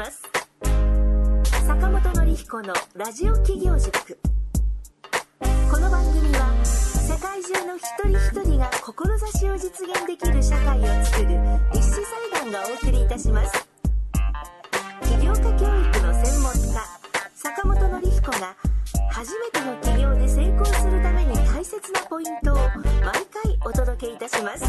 ます。坂本典彦のラジオ企業塾。この番組は世界中の一人一人が志を実現できる社会をつくる立志財団がお送りいたします。起業家教育の専門家坂本典彦が初めての起業で成功するために大切なポイントを毎回お届けいたします。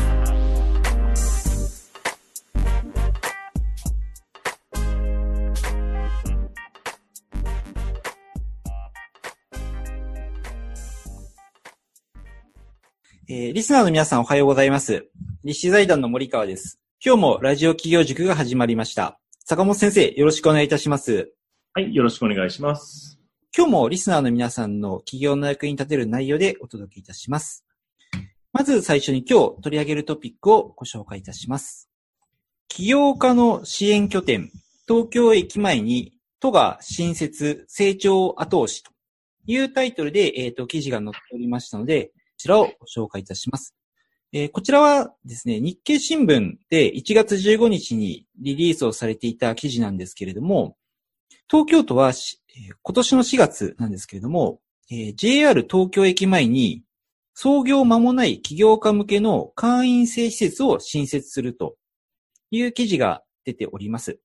えーリスナーの皆さんおはようございます。立志財団の森川です。今日もラジオ企業塾が始まりました。坂本先生、よろしくお願いいたします。はい、よろしくお願いします。今日もリスナーの皆さんの企業の役に立てる内容でお届けいたします。まず最初に今日取り上げるトピックをご紹介いたします。起業家の支援拠点、東京駅前に都が新設成長後押しというタイトルで、えっ、と、記事が載っておりましたので、こちらをご紹介いたします。えーこちらはですね、日経新聞で1月15日にリリースをされていた記事なんですけれども、東京都は、えー今年の4月なんですけれども、えー JR 東京駅前に創業間もない起業家向けの会員制施設を新設するという記事が出ております。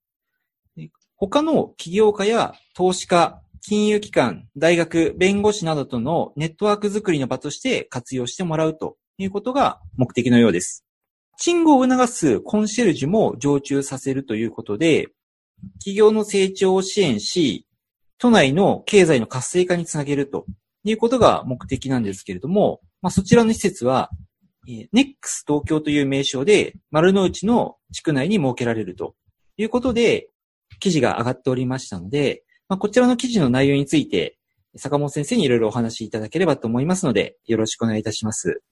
他の起業家や投資家、金融機関、大学、弁護士などとのネットワーク作りの場として活用してもらうということが目的のようです。賃金を促すコンシェルジュも常駐させるということで、企業の成長を支援し、都内の経済の活性化につなげるということが目的なんですけれども、まあ、そちらの施設は、えー NEX 東京という名称で丸の内の地区内に設けられるということで、記事が上がっておりましたので、まあ、こちらの記事の内容について、坂本先生にいろいろお話しいただければと思いますので、よろしくお願いいたします。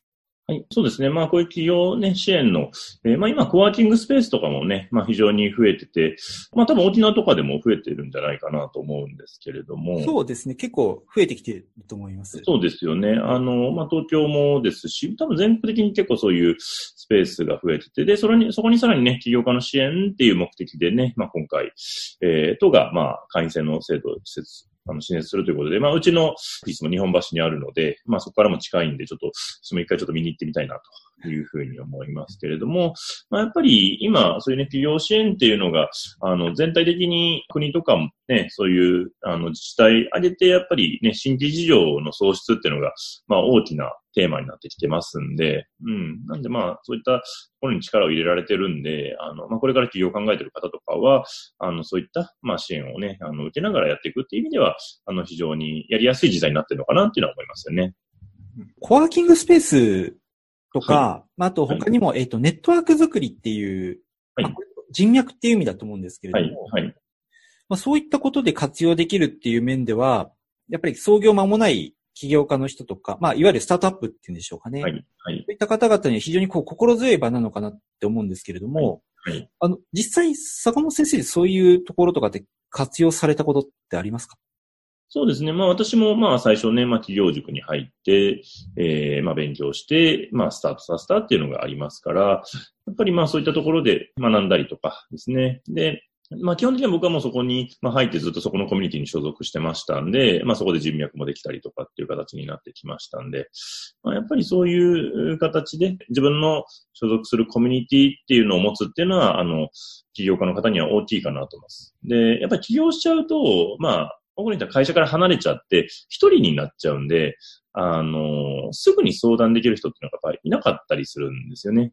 はい、そうですね。まあ、こういう企業ね、支援の、えーまあ今、コワーキングスペースとかもね、まあ非常に増えてて、まあ多分沖縄とかでも増えてるんじゃないかなと思うんですけれども。そうですね。結構増えてきていると思います。そうですよね。あの、まあ、東京もですし、多分全国的に結構そういうスペースが増えてて、で、それに、そこにさらにね、起業家の支援っていう目的でね、まあ、今回、えー、都が、まあ、会員制の制度を施設、あの、支援するということで、まあ、うちのいつも日本橋にあるので、まあ、そこからも近いんで、ちょっと、その一回ちょっと見に行ってみたいなと。いうふうに思いますけれども、まあ、やっぱり今、そういうね、企業支援っていうのが、あの、全体的に国とかもね、そういう、あの、自治体挙げて、やっぱりね、新規事業の創出っていうのが、まあ、大きなテーマになってきてますんで、うん。なんで、まあ、そういったところに力を入れられてるんで、あの、まあ、これから企業を考えてる方とかは、あの、そういった、まあ、支援をね、あの、受けながらやっていくっていう意味では、あの、非常にやりやすい時代になってるのかなっていうのは思いますよね。コワーキングスペースとか、まあ、あと他にも、えっ、と、ネットワーク作りっていう、はい。人脈っていう意味だと思うんですけれはども、い、はい。まあ、そういったことで活用できるっていう面では、やっぱり創業間もない起業家の人とか、まあ、いわゆるスタートアップっていうんでしょうかね。はい、はい。そ。ういった方々には非常にこう心強い場なのかなって思うんですけれども、はい。はい。あの、実際、坂本先生でそういうところとかって活用されたことってありますか？そうですね。まあ私もまあ最初ね、まあ企業塾に入って、ええまあ勉強して、まあスタートさせたっていうのがありますから、やっぱりまあそういったところで学んだりとかですね。で、まあ基本的には僕はもうそこにま入ってずっとそこのコミュニティに所属してましたんで、まあそこで人脈もできたりとかっていう形になってきましたんで、まあやっぱりそういう形で自分の所属するコミュニティっていうのを持つっていうのは、あの、起業家の方には大きいかなと思います。で、やっぱり起業しちゃうと、まあ、僕にたら会社から離れちゃって、一人になっちゃうんで、あの、すぐに相談できる人っていうのがやっぱいなかったりするんですよね。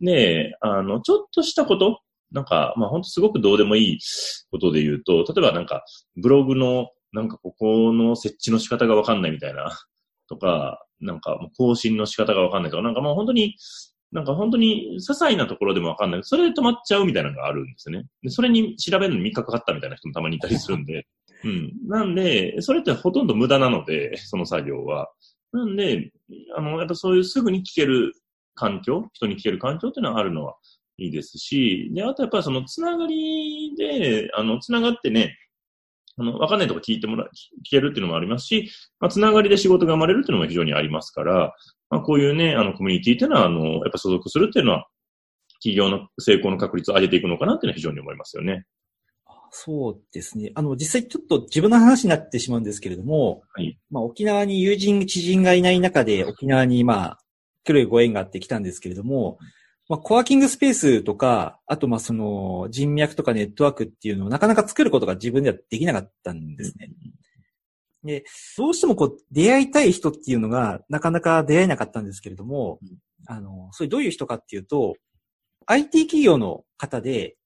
で、あの、ちょっとしたこと、なんか、まあ本当すごくどうでもいいことで言うと、例えばなんか、ブログの、なんかここの設置の仕方がわかんないみたいな、とか、なんか更新の仕方がわかんないとか、なんかもう本当に、なんか本当に些細なところでもわかんない。それで止まっちゃうみたいなのがあるんですよね。で、それに調べるのに3日かかったみたいな人もたまにいたりするんで。うん。なんで、それってほとんど無駄なので、その作業は。なんで、あの、やっぱそういうすぐに聞ける環境、人に聞ける環境っていうのはあるのはいいですし、で、あとやっぱりそのつながりで、あの、つながってね、あの、わかんないとこ聞いてもら、聞けるっていうのもありますし、まあ、つながりで仕事が生まれるっていうのも非常にありますから、まあ、こういうね、あの、コミュニティっていうのは、あの、やっぱ所属するっていうのは、企業の成功の確率を上げていくのかなっていうのは非常に思いますよね。そうですね。あの、実際ちょっと自分の話になってしまうんですけれども、はい。まあ沖縄に友人、知人がいない中で沖縄にまあ、来るご縁があってきたんですけれども、まあコワーキングスペースとか、あとまあその人脈とかネットワークっていうのをなかなか作ることが自分ではできなかったんですね。で、どうしてもこう出会いたい人っていうのがなかなか出会えなかったんですけれども、うんあの、それどういう人かっていうと、IT 企業の方で、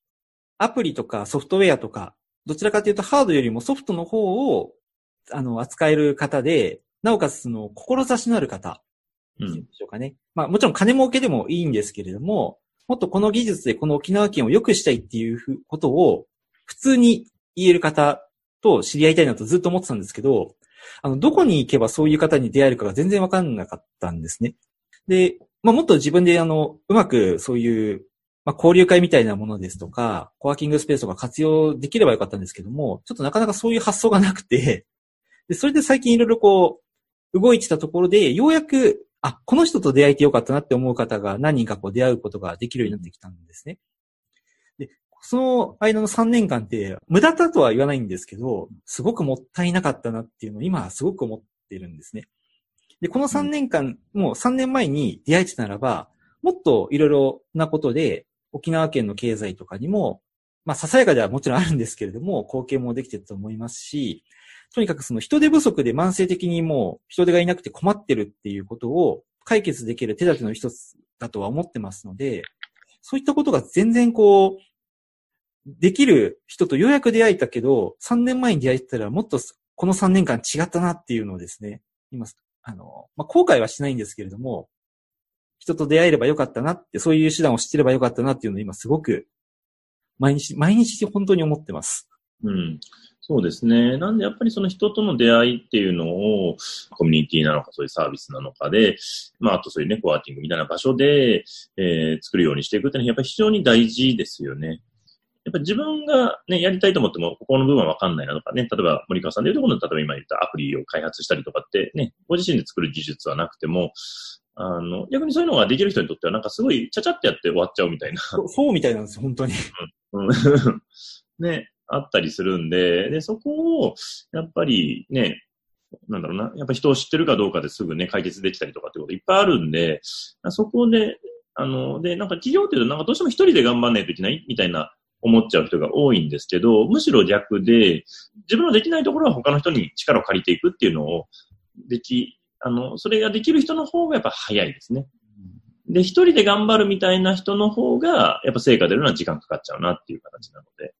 アプリとかソフトウェアとか、どちらかというとハードよりもソフトの方を、あの、扱える方で、なおかつその、志のある方、うん。でしょうかね。まあもちろん金儲けでもいいんですけれども、もっとこの技術でこの沖縄県を良くしたいっていうふことを普通に言える方と知り合いたいなとずっと思ってたんですけど、あの、どこに行けばそういう方に出会えるかが全然わかんなかったんですね。で、まあもっと自分であの、うまくそういう、まあ交流会みたいなものですとか、コワーキングスペースとか活用できればよかったんですけども、ちょっとなかなかそういう発想がなくて、で、それで最近いろいろこう、動いてたところで、ようやく、あ、この人と出会えてよかったなって思う方が何人かこう出会うことができるようになってきたんですね。で、その間の3年間って、無駄だとは言わないんですけど、すごくもったいなかったなっていうのを今はすごく思ってるんですね。で、この3年間、もう3年前に出会えてたならば、もっといろいろなことで、沖縄県の経済とかにも、まあ、ささやかではもちろんあるんですけれども、貢献もできてると思いますし、とにかくその人手不足で慢性的にもう人手がいなくて困ってるっていうことを解決できる手立ての一つだとは思ってますので、そういったことが全然こう、できる人とようやく出会えたけど、3年前に出会えたらもっとこの3年間違ったなっていうのをですね、今、あの、まあ、後悔はしないんですけれども、人と出会えればよかったなって、そういう手段を知ってればよかったなっていうのを今すごく、毎日、毎日本当に思ってます。うん。そうですね。なんでやっぱりその人との出会いっていうのを、コミュニティなのか、そういうサービスなのかで、まあ、あとそういうね、コワーキングみたいな場所で、えー作るようにしていくっていうのは、やっぱり非常に大事ですよね。やっぱ自分がね、やりたいと思っても、ここの部分はわかんないなとかね、例えば森川さんでいうとこの、例えば今言ったアプリを開発したりとかってね、ご自身で作る技術はなくても、あの、逆にそういうのができる人にとってはなんかすごいちゃちゃってやって終わっちゃうみたいな。そうそうみたいなんですよ、本当に。うん ね、あったりするんで、で、そこを、やっぱりね、なんだろうな、やっぱ人を知ってるかどうかですぐね、解決できたりとかってこといっぱいあるんで、そこで、あの、で、なんか企業っていうと、なんかどうしても一人で頑張んないといけないみたいな思っちゃう人が多いんですけど、むしろ逆で、自分のできないところは他の人に力を借りていくっていうのを、でき、あの、それができる人の方がやっぱ早いですね。で、一人で頑張るみたいな人の方が、やっぱ成果出るのは時間かかっちゃうなっていう形なので。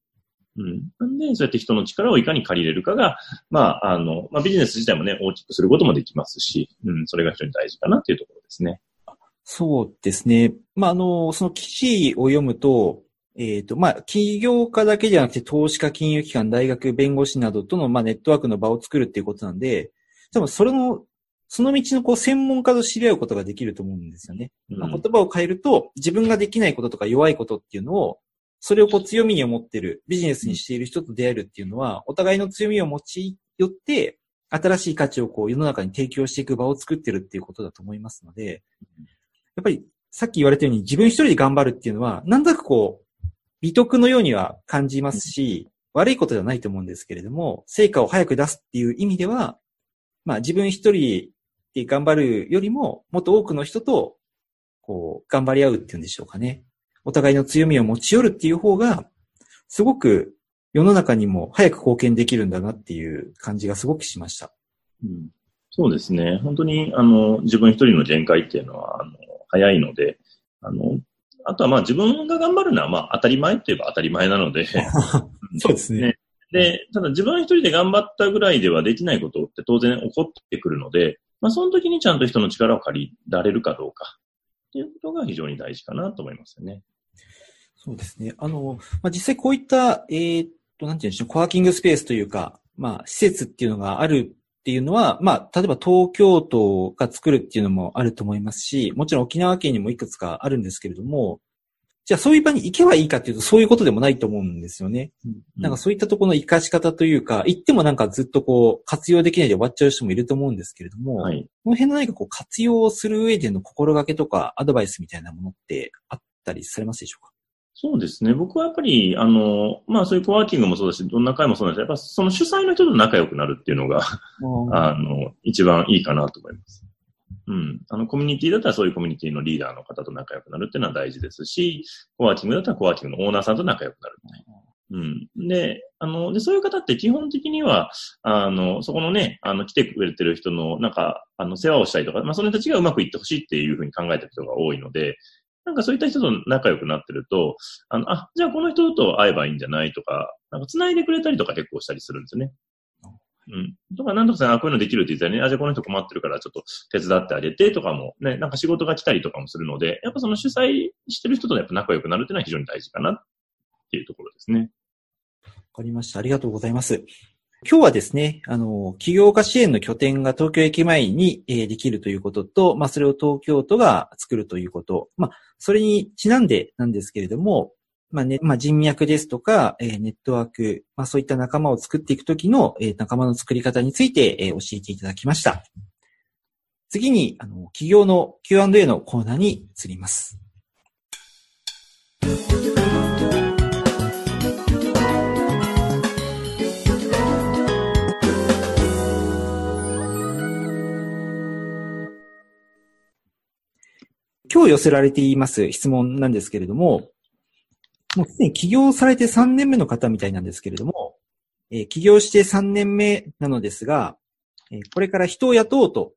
うん。なんで、そうやって人の力をいかに借りれるかが、まあ、あの、まあ、ビジネス自体もね、大きくすることもできますし、うん、それが非常に大事かなっていうところですね。そうですね。まあ、あの、その記事を読むと、えっ、と、まあ、起業家だけじゃなくて、投資家、金融機関、大学、弁護士などとの、まあ、ネットワークの場を作るっていうことなんで、多分それの、その道のこう専門家と知り合うことができると思うんですよね。うんまあ、言葉を変えると、自分ができないこととか弱いことっていうのを、それをこう強みに思ってる、ビジネスにしている人と出会えるっていうのは、お互いの強みを持ち寄って、新しい価値をこう世の中に提供していく場を作ってるっていうことだと思いますので、やっぱりさっき言われたように自分一人で頑張るっていうのは、なんとなくこう、美徳のようには感じますし、悪いことではないと思うんですけれども、成果を早く出すっていう意味では、まあ自分一人で頑張るよりも、もっと多くの人と、こう、頑張り合うっていうんでしょうかね。お互いの強みを持ち寄るっていう方が、すごく世の中にも早く貢献できるんだなっていう感じがすごくしました。うんそうですね。本当に、あの、自分一人の限界っていうのは、あの、早いので、あの、あとはまあ自分が頑張るのはまあ当たり前といえば当たり前なので、そうですね。ねで、ただ自分一人で頑張ったぐらいではできないことって当然起こってくるので、まあその時にちゃんと人の力を借りられるかどうかっていうことが非常に大事かなと思いますよね。そうですね。あの、まあ、実際こういった、えーっと、なんていうんでしょう、コワーキングスペースというか、まあ、施設っていうのがあるっていうのは、まあ、例えば東京都が作るっていうのもあると思いますし、もちろん沖縄県にもいくつかあるんですけれども、じゃあそういう場に行けばいいかっていうと、そういうことでもないと思うんですよね。なんかそういったところの活かし方というか、行ってもなんかずっとこう、活用できないで終わっちゃう人もいると思うんですけれども、はい。この辺の何かこう、活用する上での心がけとか、アドバイスみたいなものってあったりされますでしょうか？そうですね。僕はやっぱり、あの、まあそういうコワーキングもそうだし、どんな会もそうなんですけど、やっぱその主催の人と仲良くなるっていうのが、あの、一番いいかなと思います。うん。あの、コミュニティだったらそういうコミュニティのリーダーの方と仲良くなるっていうのは大事ですし、コワーキングだったらコワーキングのオーナーさんと仲良くなるみたいな。うん。で、あの、で、そういう方って基本的には、あの、そこのね、あの、来てくれてる人の、なんか、あの、世話をしたりとか、まあ、その人たちがうまくいってほしいっていうふうに考えてる人が多いので、なんかそういった人と仲良くなってると、あの、あ、じゃあこの人と会えばいいんじゃないとか、なんか繋いでくれたりとか結構したりするんですよね。うん。とか、なんとかさん、あ、こういうのできるって言ったらね、あ、じゃあこの人困ってるからちょっと手伝ってあげてとかも、ね、なんか仕事が来たりとかもするので、やっぱその主催してる人とやっぱ仲良くなるっていうのは非常に大事かなっていうところですね。わかりました。ありがとうございます。今日はですね、あの、起業家支援の拠点が東京駅前に、えー、できるということと、まあ、それを東京都が作るということ。まあ、それにちなんでなんですけれども、まあね、まあ、人脈ですとか、えー、ネットワーク、まあ、そういった仲間を作っていくときの、えー、仲間の作り方について、えー、教えていただきました。次に、あの、企業の Q&A のコーナーに移ります。今日寄せられています質問なんですけれども、もうすでに起業されて3年目の方みたいなんですけれども、えー、起業して3年目なのですが、えー、これから人を雇おうと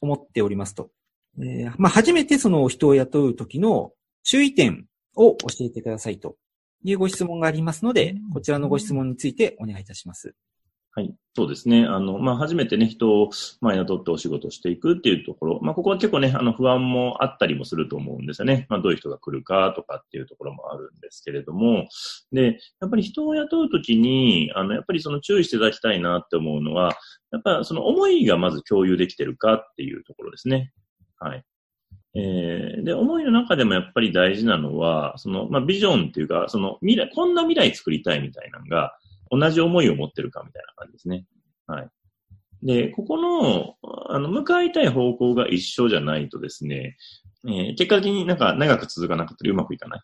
思っておりますと。えー、まあ、初めてその人を雇う時の注意点を教えてくださいというご質問がありますので、こちらのご質問についてお願いいたします。はい。そうですね。あの、まあ、初めてね、人を、まあ、雇ってお仕事していくっていうところ、まあ、ここは結構ね、あの、不安もあったりもすると思うんですよね。まあ、どういう人が来るかとかっていうところもあるんですけれども、で、やっぱり人を雇うときに、あの、やっぱりその注意していただきたいなって思うのは、やっぱその思いがまず共有できてるかっていうところですね。はい。えー、で、思いの中でもやっぱり大事なのは、その、まあ、ビジョンっていうか、その未来、こんな未来作りたいみたいなのが、同じ思いを持ってるかみたいな感じですね。はい。で、ここの、あの、向かいたい方向が一緒じゃないとですね、えー、結果的になんか長く続かなかったりうまくいかない。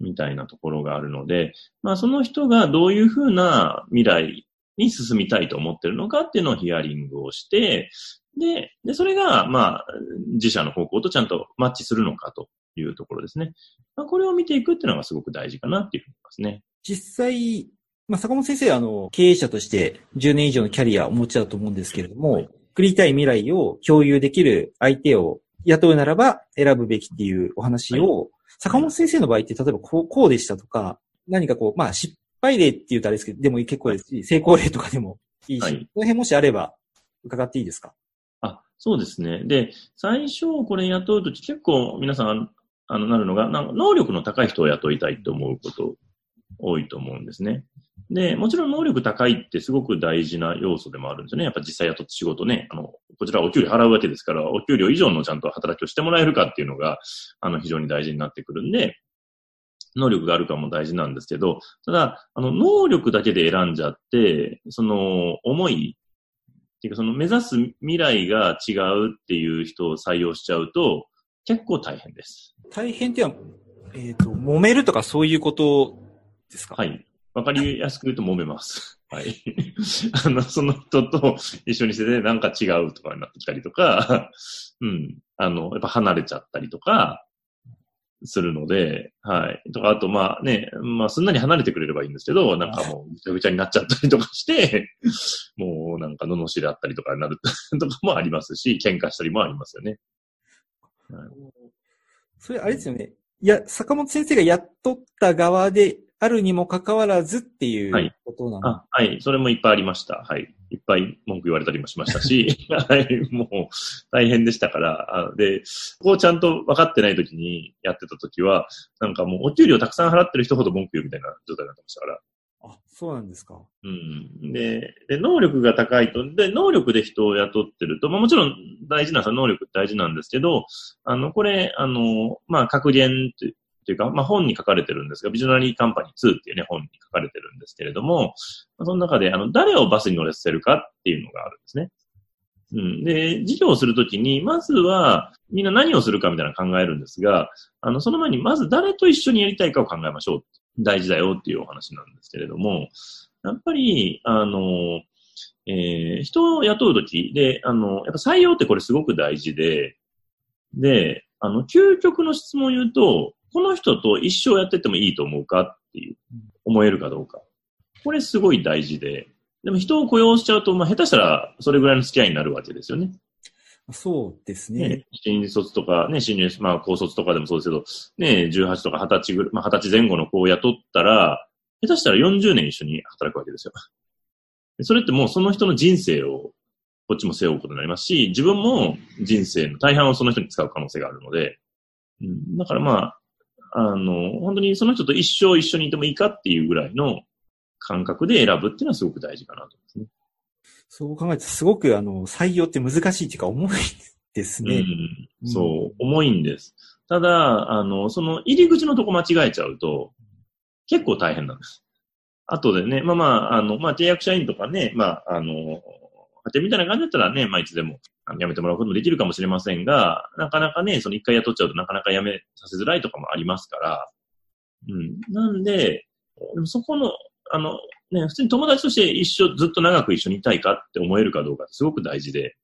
みたいなところがあるので、まあその人がどういうふうな未来に進みたいと思ってるのかっていうのをヒアリングをして、で、で、それが、まあ、自社の方向とちゃんとマッチするのかというところですね。まあ、これを見ていくっていうのがすごく大事かなっていうふうに思いますね。実際、まあ、坂本先生、あの、経営者として10年以上のキャリアをお持ちだと思うんですけれども、はい、作りたい未来を共有できる相手を雇うならば選ぶべきっていうお話を、はい、坂本先生の場合って、例えばこうこうでしたとか、何かこう、まあ失敗例って言うとあれですけど、でも結構ですし、成功例とかでもいいし、はい、この辺もしあれば伺っていいですか？あ、そうですね。で、最初これ雇うとき結構皆さん、あの、なるのが、なんか能力の高い人を雇いたいと思うこと多いと思うんですね。で、もちろん能力高いってすごく大事な要素でもあるんですよね。やっぱ実際雇って仕事ね、あの、こちらお給料払うわけですから、お給料以上のちゃんと働きをしてもらえるかっていうのが、あの、非常に大事になってくるんで、能力があるかも大事なんですけど、ただ、あの、能力だけで選んじゃって、その、思い、っていうかその目指す未来が違うっていう人を採用しちゃうと、結構大変です。大変っていうのは、えっ、ー、と、揉めるとかそういうことですか？はい。わかりやすく言うと揉めます。はい。あの、その人と一緒にしてて、なんか違うとかになってきたりとか、うん。あの、やっぱ離れちゃったりとか、するので、はい。とか、あと、まあね、まあ、すんなり離れてくれればいいんですけど、なんかもう、ぐちゃぐちゃになっちゃったりとかして、もう、なんか、罵りあったりとかになるとかもありますし、喧嘩したりもありますよね。はい、それ、あれですよね。いや、坂本先生がやっとった側であるにもかかわらずっていうことなの、はい、あはい。それもいっぱいありました。はい。いっぱい文句言われたりもしましたし、はい。もう大変でしたから。で、ここをちゃんと分かってない時にやってた時は、なんかもうお給料たくさん払ってる人ほど文句言うみたいな状態になってましたから。あ、そうなんですか。うん。で、で、能力が高いと、で、能力で人を雇ってると、まあもちろん大事なさ、能力大事なんですけど、あの、これ、あの、まあ格言ってというか、まあ本に書かれてるんですが、ビジョナリーカンパニー2っていうね、本に書かれてるんですけれども、その中で、あの、誰をバスに乗らせるかっていうのがあるんですね。うん。で、事業をするときに、まずは、みんな何をするかみたいなのを考えるんですが、あの、その前に、まず誰と一緒にやりたいかを考えましょう。大事だよっていうお話なんですけれども、やっぱり、あの、えー人を雇うときで、あの、やっぱ採用ってこれすごく大事で、で、あの、究極の質問を言うと、この人と一生やってってもいいと思うかっていう、思えるかどうか。これすごい大事で、でも人を雇用しちゃうと、まあ、下手したらそれぐらいの付き合いになるわけですよね。そうですねね。、新卒とか、ね、新入、まあ、高卒とかでもそうですけど、ね、18とか20歳ぐらい、まあ、20歳前後の子を雇ったら、下手したら40年一緒に働くわけですよ。でそれってもうその人の人生を、こっちも背負うことになりますし、自分も人生の大半をその人に使う可能性があるので、うん、だからまあ、あの、本当にその人と一生一緒にいてもいいかっていうぐらいの感覚で選ぶっていうのはすごく大事かなと思いますね。そう考えると、すごく、あの、採用って難しいっていうか、重いですね。うん、そう、重いんです。ただ、あの、その入り口のとこ間違えちゃうと、結構大変なんです。後でね、まあまあ、あの、まあ、契約社員とかね、まあ、あの、派遣みたいな感じだったらね、まあ、いつでもあの辞めてもらうこともできるかもしれませんが、なかなかね、その一回雇っちゃうとなかなか辞めさせづらいとかもありますから、うん。なんで、でそこの、あの、ね、普通に友達として一生ずっと長く一緒にいたいかって思えるかどうかってすごく大事で、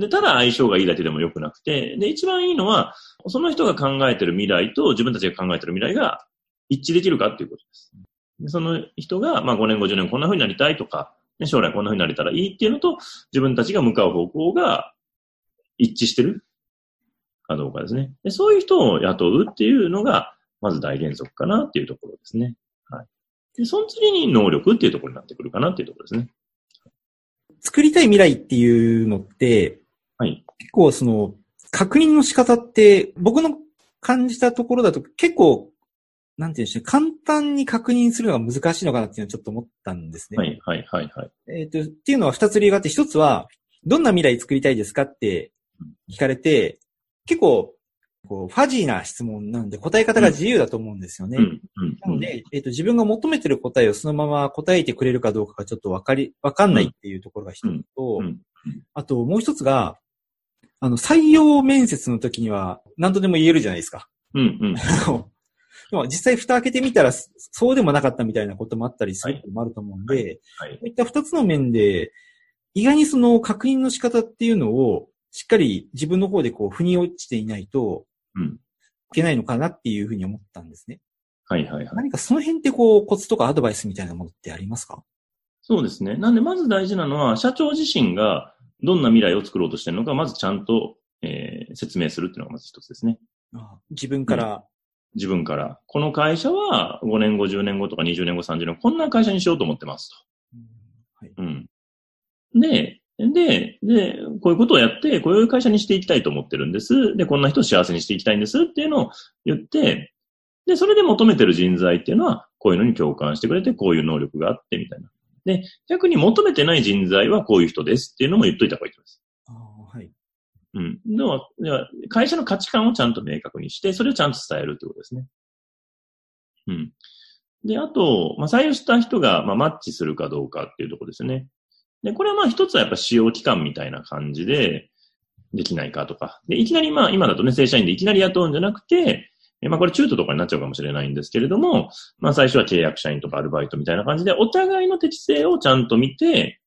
で、ただ相性がいいだけでも良くなくて、で、一番いいのは、その人が考えてる未来と自分たちが考えてる未来が一致できるかっていうことです。でその人が、まあ5年、50年こんな風になりたいとか、将来こんな風になれたらいいっていうのと、自分たちが向かう方向が一致してるかどうかですね。でそういう人を雇うっていうのが、まず大原則かなっていうところですね。はい。で、その次に能力っていうところになってくるかなっていうところですね。作りたい未来っていうのって、はい。結構その、確認の仕方って、僕の感じたところだと結構、なんていうんでしょうね、簡単に確認するのが難しいのかなっていうのをちょっと思ったんですね。はい、はい、はい、はい。えっ、と、っていうのは二つ理由があって、一つは、どんな未来作りたいですかって聞かれて、結構、こう、ファジーな質問なんで答え方が自由だと思うんですよね。うん、うん。なので、えっ、と、自分が求めてる答えをそのまま答えてくれるかどうかがちょっとわかり、わかんないっていうところが一つと、あともう一つが、あの、採用面接の時には何とでも言えるじゃないですか。うん、うん。あのでも実際蓋開けてみたらそそうでもなかったみたいなこともあったりすることもあると思うんで、はい。こういった二つの面で、意外にその確認の仕方っていうのを、しっかり自分の方でこう、腑に落ちていないと、うん。いけないのかなっていうふうに思ったんですね。はい、はい、はい。何かその辺ってこう、コツとかアドバイスみたいなものってありますか？そうですね。なんで、まず大事なのは、社長自身がどんな未来を作ろうとしてるのか、まずちゃんと、えー説明するっていうのがまず一つですね。あ自分から、自分から。この会社は5年後、10年後とか20年後、30年後、こんな会社にしようと思ってますうんはいと。うん。で、で、で、こういうことをやって、こういう会社にしていきたいと思ってるんです。で、こんな人を幸せにしていきたいんですっていうのを言って、で、それで求めてる人材っていうのは、こういうのに共感してくれて、こういう能力があって、みたいな。で、逆に求めてない人材はこういう人ですっていうのも言っといた方がいいと思います。うん。では、では会社の価値観をちゃんと明確にして、それをちゃんと伝えるってことですね。うん。で、あと、まあ、採用した人が、まあ、マッチするかどうかっていうところですね。で、これはまあ一つはやっぱ使用期間みたいな感じで、できないかとか。で、いきなりまあ今だとね、正社員でいきなり雇うんじゃなくて、えまあこれ中途とかになっちゃうかもしれないんですけれども、まあ最初は契約社員とかアルバイトみたいな感じで、お互いの適性をちゃんと見て、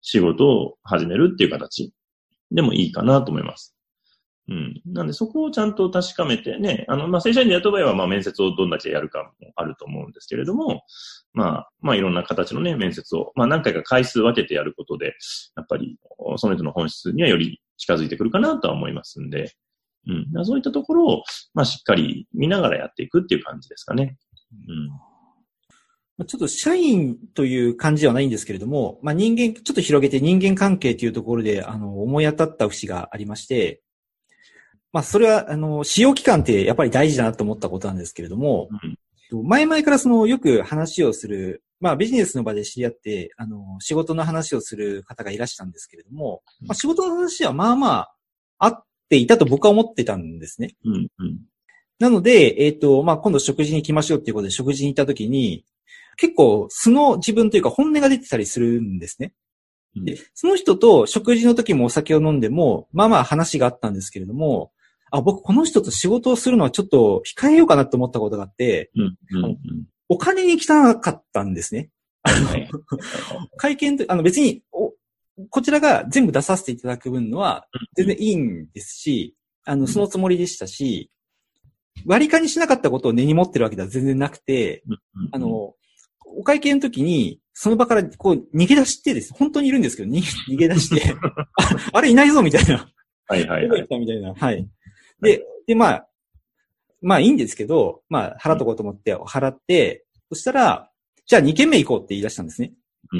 仕事を始めるっていう形でもいいかなと思います。うん。なんでそこをちゃんと確かめてね、あの、まあ、正社員で雇う場合は、まあ、面接をどんだけやるかもあると思うんですけれども、まあ、まあ、いろんな形のね、面接を、まあ、何回か回数分けてやることで、やっぱり、その人の本質にはより近づいてくるかなとは思いますんで、うん。そういったところを、まあ、しっかり見ながらやっていくっていう感じですかね。うん。まあちょっと社員という感じではないんですけれども、まあ人間、ちょっと広げて人間関係というところで、あの、思い当たった節がありまして、まあそれは、あの、使用期間ってやっぱり大事だなと思ったことなんですけれども、前々からその、よく話をする、まあビジネスの場で知り合って、あの、仕事の話をする方がいらしたんですけれども、まあ仕事の話はまあまあ、あっていたと僕は思ってたんですね。うん。うん。なので、えっ、と、まあ、今度食事に行きましょうっていうことで食事に行った時に、結構素の自分というか本音が出てたりするんですね。うんで、その人と食事の時もお酒を飲んでも、まあまあ話があったんですけれども、あ、僕この人と仕事をするのはちょっと控えようかなと思ったことがあって、うん。うん。うん。お金に汚かったんですね。会見と、あの別に、お、こちらが全部出させていただく分のは全然いいんですし、あの、そのつもりでしたし、割り勘にしなかったことを根に持ってるわけでは全然なくて、うんあ、の、お会計の時に、その場からこう逃げ出してです。本当にいるんですけど、逃げ 逃げ出して、ああれいないぞみたいな。はいはいはいどこ行っ。たみたいな。はい。で、で、まあ、まあいいんですけど、まあ払っとこうと思って払って、そしたら、じゃあ2軒目行こうって言い出したんですね。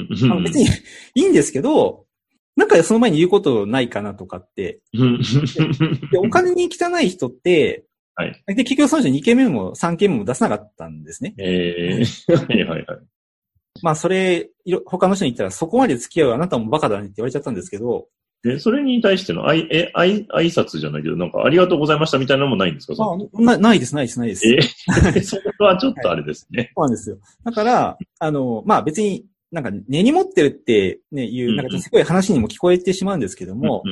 別にいいんですけど、なんかその前に言うことないかなとかって。お金に汚い人って、はい。で、結局その人2件目も3件目も出さなかったんですね。ええはいはいはい。まあそれ、いろ他の人に言ったらそこまで付き合うあなたもバカだねって言われちゃったんですけど、で、それに対しての、あい、え、あい、挨拶じゃないけど、なんか、ありがとうございましたみたいなのもないんですか？あ、なないです、ないです、ないです。ええ そこはちょっとあれですね。そうなんですよ。だから、あの、まあ別になんか根に持ってるってね、いう、なんかすごい話にも聞こえてしまうんですけども、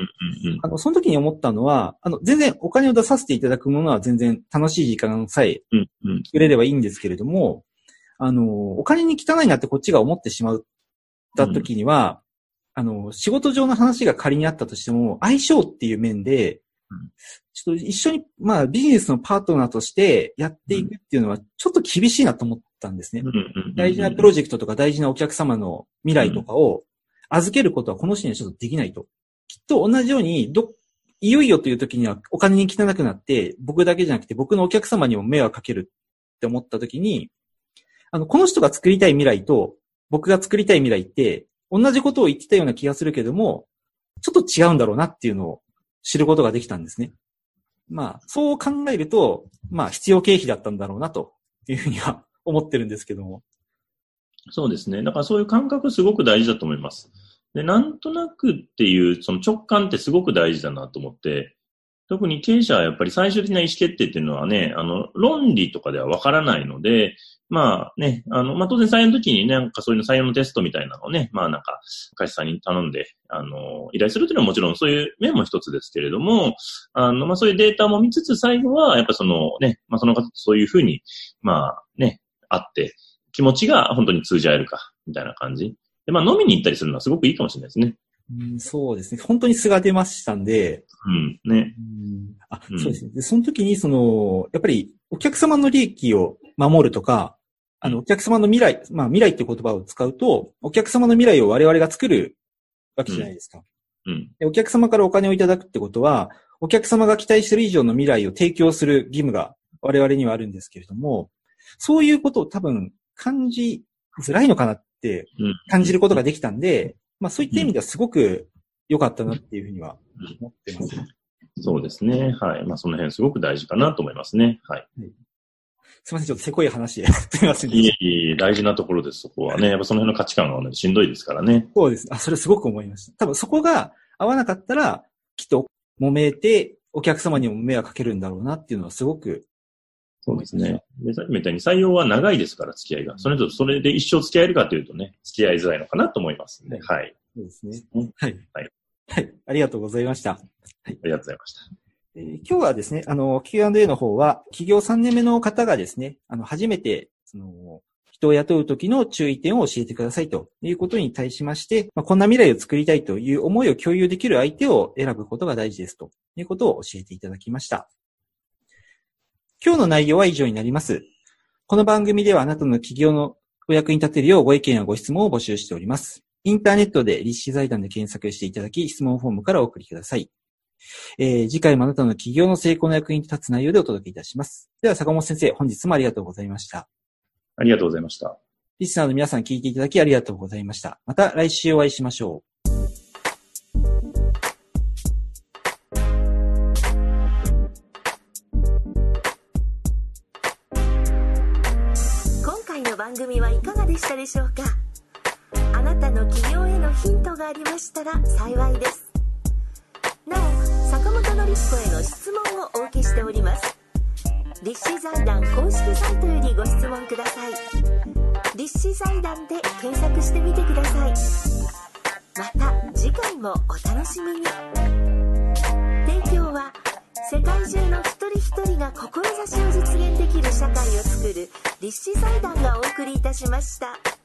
あの、その時に思ったのは、あの、全然お金を出させていただくものは全然楽しい時間さえうんうん。くれればいいんですけれども、あの、お金に汚いなってこっちが思ってしまった時には、あの、仕事上の話が仮にあったとしても、相性っていう面でうん、ちょっと一緒に、まあビジネスのパートナーとしてやっていくっていうのはちょっと厳しいなと思ったんですね大事なプロジェクトとか大事なお客様の未来とかを預けることはこの人にはちょっとできないと。きっと同じように、ど、いよいよという時にはお金に汚くなって、僕だけじゃなくて僕のお客様にも迷惑かけるって思った時に、あの、この人が作りたい未来と僕が作りたい未来って同じことを言ってたような気がするけども、ちょっと違うんだろうなっていうのを知ることができたんですね。まあ、そう考えると、まあ、必要経費だったんだろうなというふうには 思ってるんですけども。そうですね。だからそういう感覚すごく大事だと思います。で、なんとなくっていう、その直感ってすごく大事だなと思って、特に経営者はやっぱり最終的な意思決定っていうのはね、あの、論理とかではわからないので、まあね、あの、まあ当然採用の時にね、なんかそういうの採用のテストみたいなのをね、まあなんか、会社さんに頼んで、あの、依頼するというのはもちろんそういう面も一つですけれども、あの、まあそういうデータも見つつ最後は、やっぱそのね、まあその方とそういうふうに、まあね、あって、気持ちが本当に通じ合えるか、みたいな感じ。で、まあ飲みに行ったりするのはすごくいいかもしれないですね。うんそうですね。本当に素が出ましたんで、うん、ね。あ、うんそうですね。で、その時に、その、やっぱり、お客様の利益を守るとか、あの、お客様の未来、まあ、未来って言葉を使うと、お客様の未来を我々が作るわけじゃないですか。うん、でお客様からお金をいただくってことは、お客様が期待してる以上の未来を提供する義務が我々にはあるんですけれども、そういうことを多分感じづらいのかなってうん。感じることができたんで、まあそういった意味ではすごく良かったなっていうふうには思ってます。そうですね。はい。まあその辺すごく大事かなと思いますね。はい。すいません、ちょっとせこい話で。すいませんでいしえいえ、大事なところです、そこはね。やっぱその辺の価値観が、ね、しんどいですからね。た。そうです。あ、それすごく思いました。多分そこが合わなかったら、きっと揉めて、お客様にも迷惑かけるんだろうなっていうのはすごく、そうですね。で、さっきみたいに採用は長いですから、付き合いが。それと、それで一生付き合えるかというとね、付き合いづらいのかなと思いますんで。はい。そうですねうん。はい。はい。はい。ありがとうございました。ありがとうございました。えー今日はですね、あの、Q&A の方は、企業3年目の方がですね、あの、初めて、その、人を雇う時の注意点を教えてくださいということに対しまして、まあ、こんな未来を作りたいという思いを共有できる相手を選ぶことが大事ですということを教えていただきました。今日の内容は以上になります。この番組ではあなたの企業のお役に立てるようご意見やご質問を募集しております。インターネットで立志財団で検索していただき、質問フォームからお送りください。えー次回もあなたの企業の成功の役に立つ内容でお届けいたします。では、坂本先生、本日もありがとうございました。ありがとうございました。リスナーの皆さん聞いていただきありがとうございました。また来週お会いしましょう。番組はいかがでしたでしょうか？あなたの起業へのヒントがありましたら幸いです。なお坂本典彦への質問をお受けしております。立志財団公式サイトよりご質問ください。立志財団で検索してみてください。また次回もお楽しみに。世界中の一人一人が志を実現できる社会を作る立志財団がお送りいたしました。